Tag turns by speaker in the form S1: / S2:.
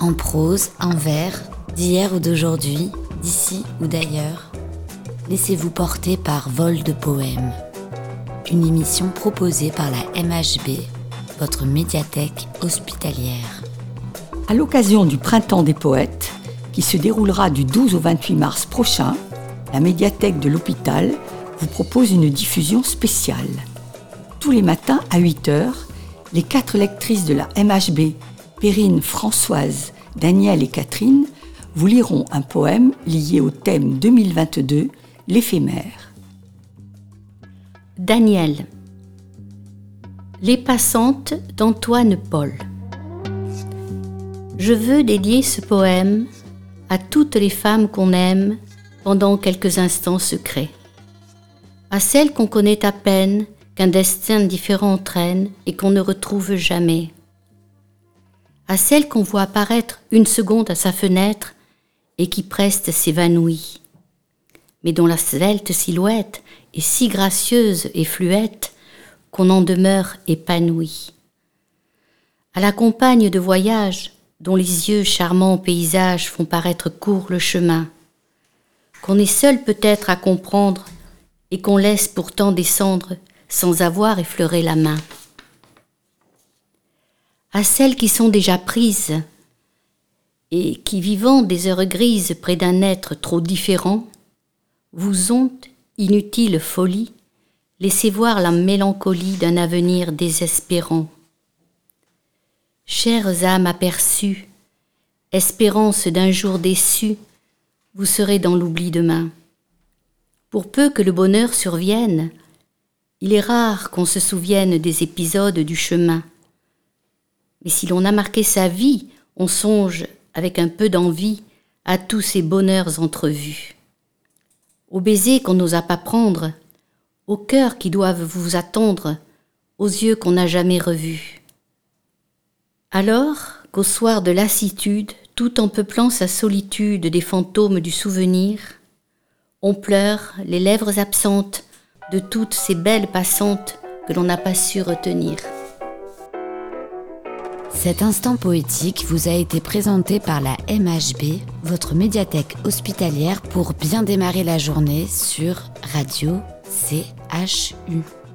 S1: en prose, en vers, d'hier ou d'aujourd'hui, d'ici ou d'ailleurs. Laissez-vous porter par Vol de Poèmes, une émission proposée par la MHB, votre médiathèque hospitalière.
S2: À l'occasion du Printemps des Poètes, qui se déroulera du 12 au 28 mars prochain, la médiathèque de l'hôpital vous propose une diffusion spéciale. Tous les matins à 8 h les quatre lectrices de la MHB, Perrine, Françoise, Danielle et Catherine, vous liront un poème lié au thème 2022, l'éphémère.
S3: Danielle. Les passantes d'Antoine Paul. Je veux dédier ce poème à toutes les femmes qu'on aime pendant quelques instants secrets, à celles qu'on connaît à peine qu'un destin différent entraîne et qu'on ne retrouve jamais. À celle qu'on voit apparaître une seconde à sa fenêtre et qui preste s'évanouit, mais dont la svelte silhouette est si gracieuse et fluette qu'on en demeure épanoui. À la compagne de voyage dont les yeux charmants au paysage font paraître court le chemin, qu'on est seul peut-être à comprendre et qu'on laisse pourtant descendre sans avoir effleuré la main. À celles qui sont déjà prises et qui, vivant des heures grises près d'un être trop différent, vous ont, inutile folie, laissé voir la mélancolie d'un avenir désespérant. Chères âmes aperçues, espérance d'un jour déçu, vous serez dans l'oubli demain. Pour peu que le bonheur survienne, il est rare qu'on se souvienne des épisodes du chemin. Mais si l'on a marqué sa vie, on songe avec un peu d'envie à tous ces bonheurs entrevus. Aux baisers qu'on n'osa pas prendre, aux cœurs qui doivent vous attendre, aux yeux qu'on n'a jamais revus. Alors qu'au soir de lassitude, tout en peuplant sa solitude des fantômes du souvenir, on pleure, les lèvres absentes, de toutes ces belles passantes que l'on n'a pas su retenir.
S1: Cet instant poétique vous a été présenté par la MHB, votre médiathèque hospitalière, pour bien démarrer la journée sur Radio CHU.